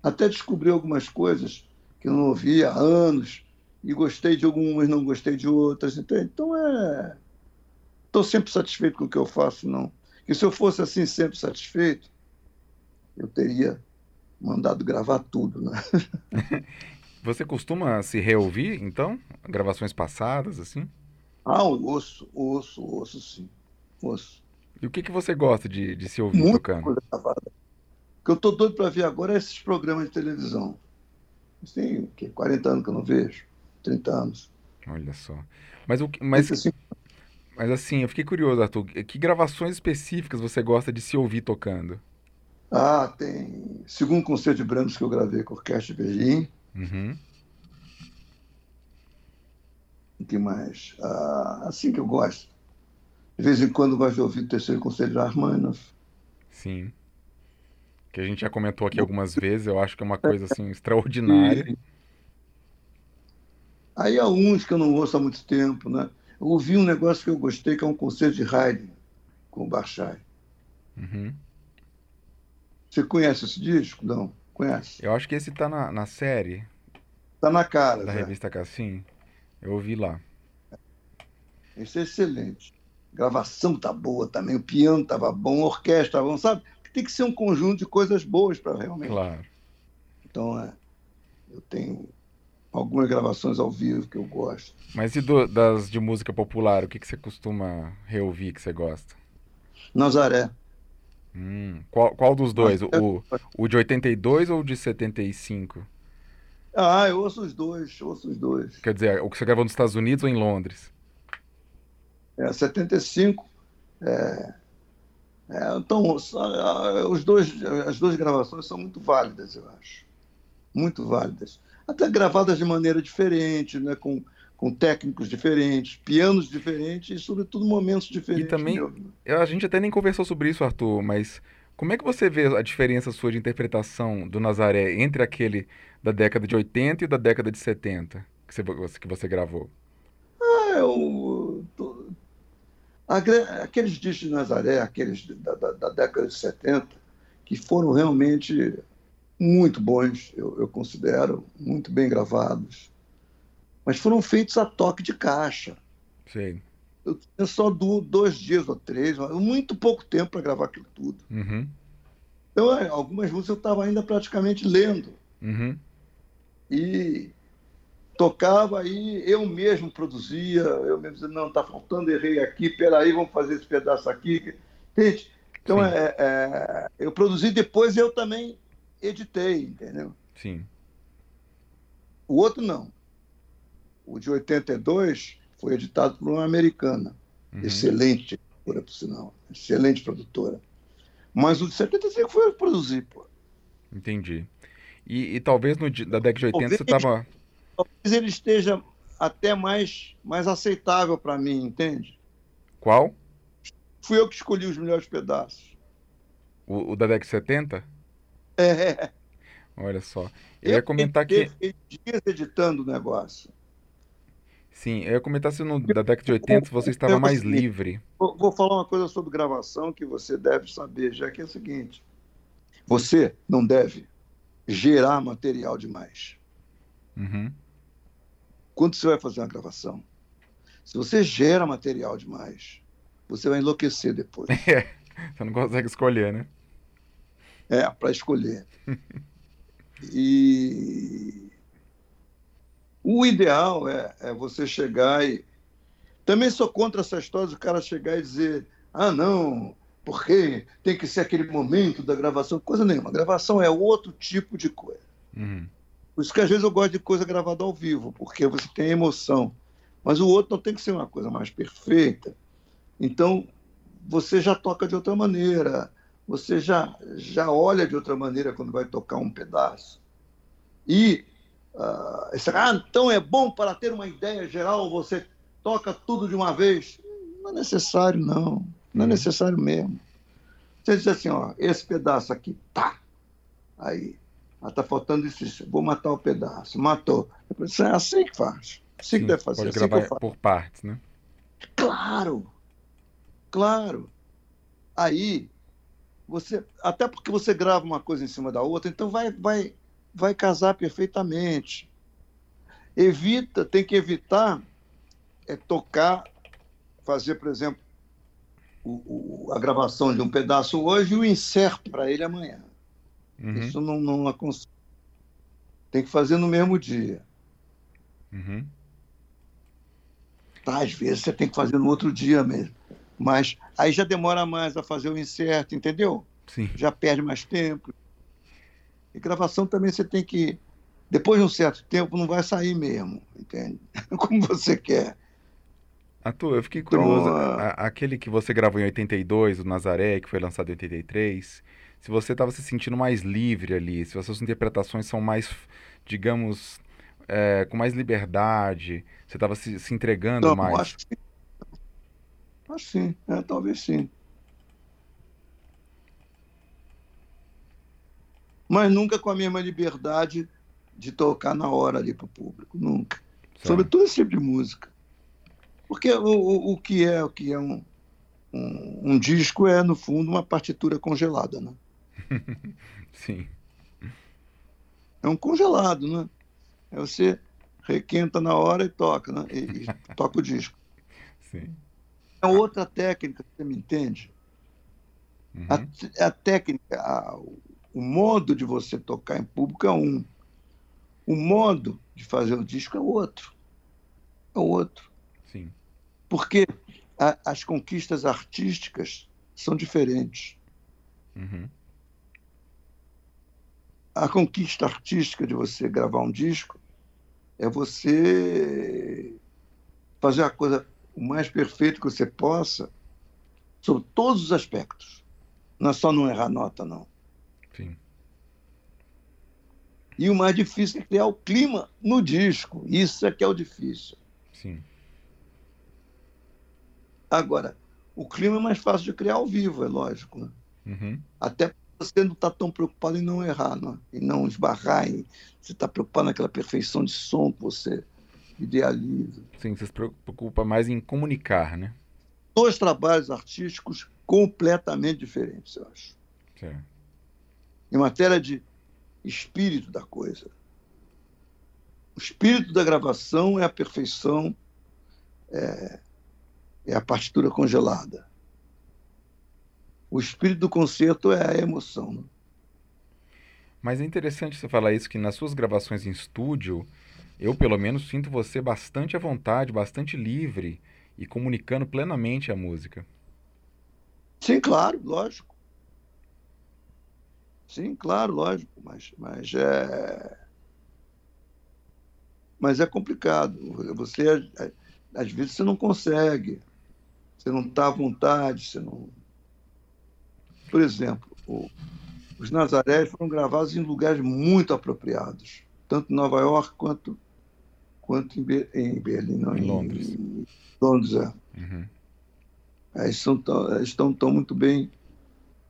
Até descobri algumas coisas que eu não ouvia há anos e gostei de algumas, não gostei de outras. Então, então é. Estou sempre satisfeito com o que eu faço, não. Que se eu fosse assim sempre satisfeito, eu teria mandado gravar tudo, né? Você costuma se reouvir, então? Gravações passadas, assim? Ah, osso, osso, osso, sim. Osso. E o que, que você gosta de, de se ouvir Muito tocando? Coisa gravada. O que eu estou doido para ver agora é esses programas de televisão. Tem o quê? 40 anos que eu não vejo. 30 anos. Olha só. Mas, o, mas, assim, mas assim, eu fiquei curioso, Arthur. Que gravações específicas você gosta de se ouvir tocando? Ah, tem segundo concerto de Brahms que eu gravei com a Orquestra de Berlim. Uhum. O que mais? Ah, assim que eu gosto. De vez em quando gosto de ouvir o terceiro concerto de Rachmaninoff. Sim. Que a gente já comentou aqui algumas vezes, eu acho que é uma coisa assim extraordinária. Aí há uns que eu não ouço há muito tempo, né? Eu ouvi um negócio que eu gostei, que é um concerto de Haydn com o Barchai. Uhum. Você conhece esse disco? Não, conhece? Eu acho que esse tá na, na série. Tá na cara. Da revista Cassim. Eu ouvi lá. Esse é excelente. Gravação tá boa também, o piano tava bom, a orquestra bom, sabe? Tem que ser um conjunto de coisas boas para realmente. Claro. Então, é, eu tenho algumas gravações ao vivo que eu gosto. Mas e do, das de música popular, o que, que você costuma reouvir que você gosta? Nazaré. Hum, qual, qual dos dois? O, o de 82 ou o de 75? Ah, eu ouço os dois, ouço os dois. Quer dizer, o que você gravou nos Estados Unidos ou em Londres? É, 75. É, é, então, os dois, as duas gravações são muito válidas, eu acho. Muito válidas. Até gravadas de maneira diferente, né, com com técnicos diferentes, pianos diferentes e, sobretudo, momentos diferentes. E também, a gente até nem conversou sobre isso, Arthur, mas como é que você vê a diferença sua de interpretação do Nazaré entre aquele da década de 80 e da década de 70 que você, que você gravou? Ah, eu, aqueles discos de Nazaré, aqueles da, da, da, década de 70, que foram realmente muito bons, eu, eu considero, muito bem gravados mas foram feitos a toque de caixa. Sim. Eu tinha só do, dois dias ou três, muito pouco tempo para gravar aquilo tudo. Uhum. Então, é, algumas músicas eu estava ainda praticamente lendo. Uhum. E tocava aí, eu mesmo produzia, eu mesmo dizia, não, está faltando, errei aqui, peraí, vamos fazer esse pedaço aqui. Entende? Então, é, é, eu produzi, depois eu também editei, entendeu? Sim. O outro não. O de 82 foi editado por uma americana, uhum. excelente produtora, por sinal, excelente produtora. Mas o de 75 foi eu que produzi, pô. Entendi. E, e talvez no da década de 80 talvez, você estava. Talvez ele esteja até mais, mais aceitável para mim, entende? Qual? Fui eu que escolhi os melhores pedaços. O, o da década de 70? É. Olha só. Eu, eu ia comentar que. dias editando o negócio. Sim, eu ia comentar se no, da década de 80 você estava mais livre. Vou, vou falar uma coisa sobre gravação que você deve saber, já que é o seguinte: você não deve gerar material demais. Uhum. Quando você vai fazer uma gravação, se você gera material demais, você vai enlouquecer depois. É, você não consegue escolher, né? É, para escolher. e o ideal é, é, você chegar e. Também sou contra essa história do cara chegar e dizer: ah, não, porque tem que ser aquele momento da gravação. Coisa nenhuma. gravação é outro tipo de coisa. Uhum. Por isso que às vezes eu gosto de coisa gravada ao vivo, porque você tem emoção. Mas o outro não tem que ser uma coisa mais perfeita. Então, você já toca de outra maneira, você já, já olha de outra maneira quando vai tocar um pedaço. E, uh, esse, ah, então é bom para ter uma ideia geral, você toca tudo de uma vez. Não é necessário, não. Não é uhum. necessário mesmo. Você diz assim, ó, esse pedaço aqui, tá. Aí, ah, tá faltando isso, isso. Vou matar o pedaço. Matou. É assim que faz. Assim Sim, que deve fazer. Pode assim gravar por partes, né? Claro. Claro. Aí, você. Até porque você grava uma coisa em cima da outra, então vai, vai, vai casar perfeitamente. Evita, tem que evitar é tocar, fazer, por exemplo, o, o, a gravação de um pedaço hoje e o inserto para ele amanhã. Uhum. Isso não, não aconselho. Tem que fazer no mesmo dia. Uhum. Tá, às vezes você tem que fazer no outro dia mesmo. Mas aí já demora mais a fazer o inserto, entendeu? Sim. Já perde mais tempo. E gravação também você tem que. Depois de um certo tempo, não vai sair mesmo, entende? Como você quer. Atu, eu fiquei curioso. Então, aquele que você gravou em 82, o Nazaré, que foi lançado em 83, se você estava se sentindo mais livre ali, se as suas interpretações são mais, digamos, é, com mais liberdade, você estava se, se, entregando mais. Acho que sim. Acho sim, é, talvez sim. Mas nunca com a mesma liberdade de tocar na hora ali para o público, nunca. Certo. Sobre todo esse tipo de música. Porque o, o, o que é o que é um, um, um disco é, no fundo, uma partitura congelada, né? Sim. É um congelado, né? É você requenta na hora e toca, né? E, e toca o disco. Sim. É outra técnica, você me entende? Uhum. A, a, técnica, a, o modo de você tocar em público é um. O modo de fazer o disco é outro. É outro. Sim. Porque a, as conquistas artísticas são diferentes. Uhum a conquista artística de você gravar um disco é você fazer a coisa o mais perfeito que você possa sobre todos os aspectos. Não é só não errar nota, não. Sim. E o mais difícil é criar o clima no disco. Isso é que é o difícil. Sim. Agora, o clima é mais fácil de criar ao vivo, é lógico. Né? Uhum. Até você não está tão preocupado em não errar, não, em não esbarrar, em, você está preocupado naquela perfeição de som que você idealiza. Sim, você se preocupa mais em comunicar, né? Dois trabalhos artísticos completamente diferentes, eu acho. Certo. Em matéria de espírito da coisa. O espírito da gravação é a perfeição, é, é a partitura congelada. O espírito do concerto é a emoção. Né? Mas é interessante você falar isso, que nas suas gravações em estúdio, eu pelo menos sinto você bastante à vontade, bastante livre e comunicando plenamente a música. Sim, claro, lógico. Sim, claro, lógico, mas, mas é. Mas é complicado. Você, às vezes, você não consegue. Você não está à vontade, você não, por exemplo, os Nazarés foram gravados em lugares muito apropriados, tanto em Nova York quanto, quanto em, Be em Berlim, não, em Londres. Em, Londres, é. Uhum. Eles são tão, estão tão muito bem.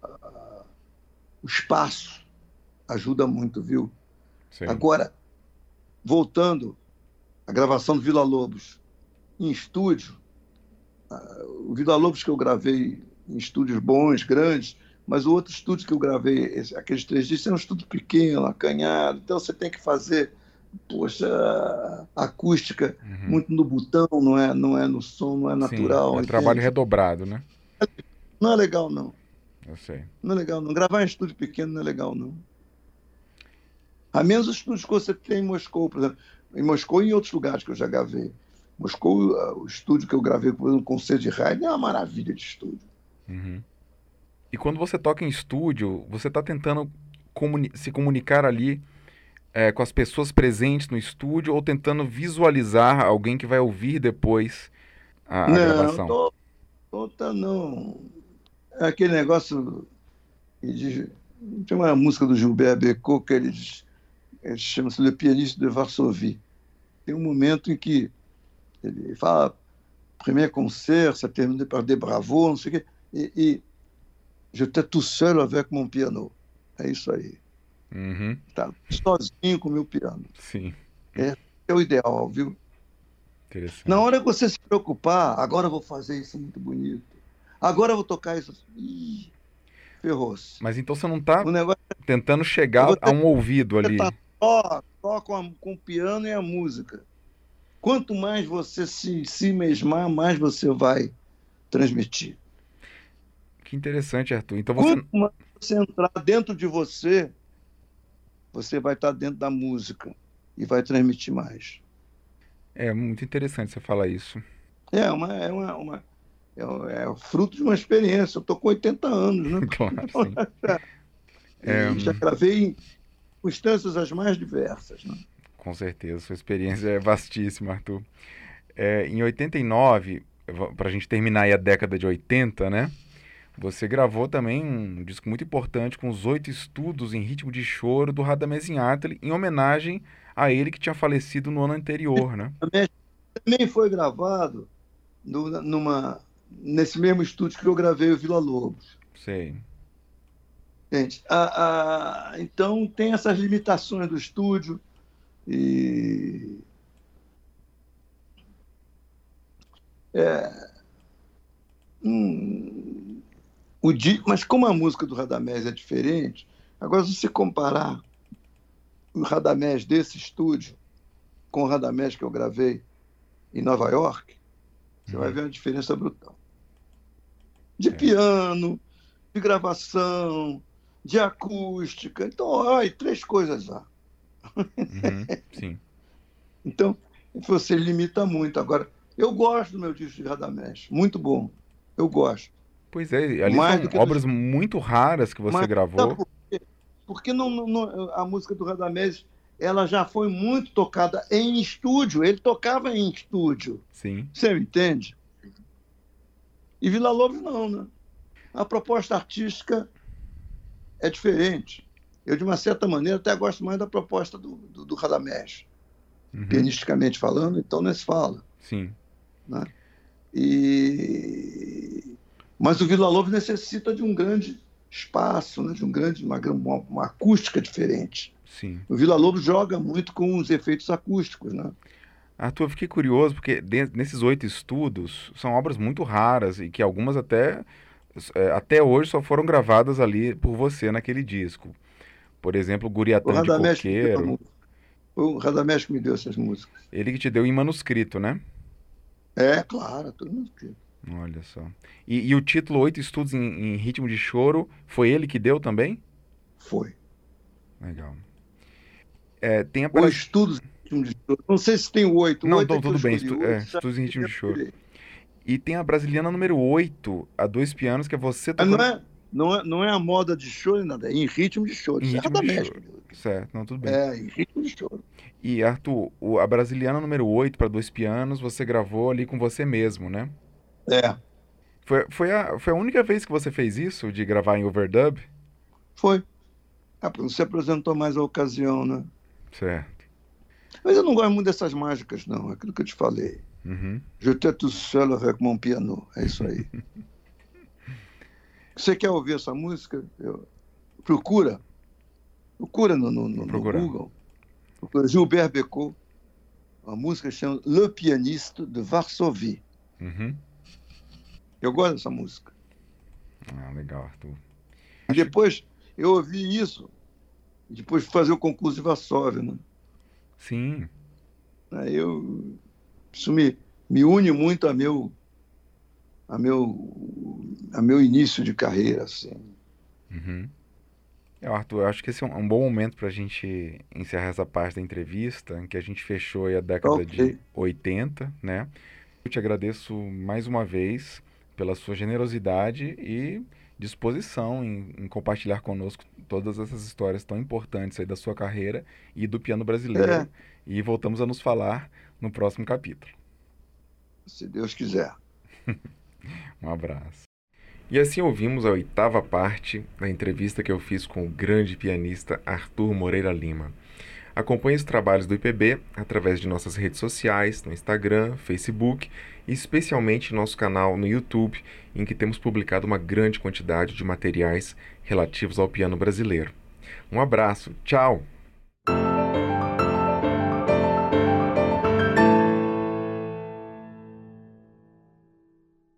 Uh, o espaço ajuda muito, viu? Sim. Agora, voltando à gravação do Vila Lobos, em estúdio, o Vida Lobos que eu gravei em estúdios bons, grandes, mas o outro estúdio que eu gravei, aqueles três dias, é um estúdio pequeno, acanhado, então você tem que fazer, poxa, acústica uhum. muito no botão, não é, não é no som, não é natural. Sim, é trabalho redobrado, né? Não é legal, não. Eu sei. Não é legal, não. Gravar em estúdio pequeno não é legal, não. A menos os estúdios que você tem em Moscou, por exemplo. Em Moscou e em outros lugares que eu já gravei. Moscou, o estúdio que eu gravei com um concerto de rádio é uma maravilha de estúdio. Uhum. E quando você toca em estúdio, você está tentando comuni se comunicar ali é, com as pessoas presentes no estúdio ou tentando visualizar alguém que vai ouvir depois a, a não, gravação? Tô, tô, tá, não. É aquele negócio. De, tem uma música do Gilbert Bécaud que ele, ele chama-se Le Pianiste de Varsovie. Tem um momento em que ele fala primeiro concerto, ça termine par des bravos, não sei o quê, e, e j'étais tout seul avec mon piano. É isso aí. Uhum. Tá sozinho com o meu piano. Sim. É, é o ideal, viu? Interessante. Na hora que você se preocupar, agora eu vou fazer isso muito bonito. Agora eu vou tocar isso. Ih, ferrou-se. Mas então você não está negócio... tentando chegar a um ouvido ali. Tá só, só com, a, com o piano e a música. Quanto mais você se, se mesmar, mais você vai transmitir. Que interessante, Arthur. Então você... Quanto mais você entrar dentro de você, você vai estar dentro da música e vai transmitir mais. É muito interessante você falar isso. É, uma, é, uma, uma é, é, fruto de uma experiência. Eu estou com 80 anos, né? claro, sim. é... Já gravei em instâncias as mais diversas. Né? Com certeza, sua experiência é vastíssima, Arthur. É, em 89, para a gente terminar aí a década de 80, né? Você gravou também um disco muito importante com os oito estudos em ritmo de choro do Radamés Inátali, em homenagem a ele que tinha falecido no ano anterior, né? Também foi gravado no, numa, nesse mesmo estúdio que eu gravei o Vila Lobos. Sei. Gente, a, a, então tem essas limitações do estúdio e é, hum, o di, mas como a música do Radamés é diferente, agora se você comparar o Radamés desse estúdio com o Radamés que eu gravei em Nova York, você vai uhum. ver uma diferença brutal. De é. piano, de gravação, de acústica. Então, olha, três coisas lá. Uhum, sim. então, você limita muito. Agora, eu gosto do meu disco de Radamés. Muito bom. Eu gosto. Pois é, ali Mais são obras do... muito raras que você Mas, gravou. Por quê? Porque não, não, a música do Radamés ela já foi muito tocada em estúdio. Ele tocava em estúdio. Sim. Você me entende? E Vila Lobos não, né? A proposta artística é diferente. Eu, de uma certa maneira, até gosto mais da proposta do, do, do Radamés. Uhum. Pianisticamente falando, então não se fala. Sim. Né? E... Mas o Vila Lobos necessita de um grande espaço, né? de um grande, uma, uma, uma acústica diferente. Sim. O Vila Lobos joga muito com os efeitos acústicos, né? Arthur, eu fiquei curioso porque nesses oito estudos são obras muito raras e que algumas até é, até hoje só foram gravadas ali por você naquele disco. Por exemplo, Guriatã de Coqueiro. O Radamés que me deu essas músicas. Ele que te deu em manuscrito, né? É, claro, tudo manuscrito. Olha só. E, e o título Oito Estudos em, em, Ritmo de Choro, foi ele que deu também? Foi. Legal. É, tem a... Ou Estudos ritmo de choro. Não sei se tem o 8. Não, oito é tudo bem. Estu, é, estudos em ritmo de choro. E tem a brasiliana número 8, a dois pianos, que é você tocando... Não é, não, é, não é a moda de choro, nada, é em ritmo de choro. Em ritmo de choro. Certo, não, tudo bem. É, em ritmo de choro. E, Arthur, a brasiliana número 8 para dois pianos, você gravou ali com você mesmo, né? É. Foi, foi, a, foi a única vez que você fez isso, de gravar em overdub? Foi. Ah, você apresentou mais a ocasião, né? Certo. Mas eu não gosto muito dessas mágicas, não. É aquilo que eu te falei. Uhum. Je t'ai tout seul avec mon piano. É isso aí. Você quer ouvir essa música? Eu... Procura. Procura no, no, no, no Google. Procura Gilbert Becot. uma música chama Le Pianiste de Varsovie. Uhum. Eu gosto dessa música. Ah, legal, Arthur. E depois eu ouvi isso, depois de fazer o concurso de Varsóvia, né? Sim. Aí eu, isso me, me une muito a meu, a meu, a meu início de carreira, assim. Uhum. É, Arthur, eu acho que esse é um, um bom momento para a gente encerrar essa parte da entrevista, em que a gente fechou aí a década Ok. de 80, né? Eu te agradeço mais uma vez pela sua generosidade e disposição em, em compartilhar conosco todas essas histórias tão importantes aí da sua carreira e do piano brasileiro. É. E voltamos a nos falar no próximo capítulo. Se Deus quiser. Um abraço. E assim ouvimos a oitava parte da entrevista que eu fiz com o grande pianista Arthur Moreira Lima. Acompanhe os trabalhos do IPB através de nossas redes sociais, no Instagram, Facebook e especialmente nosso canal no YouTube, em que temos publicado uma grande quantidade de materiais relativos ao piano brasileiro. Um abraço, tchau!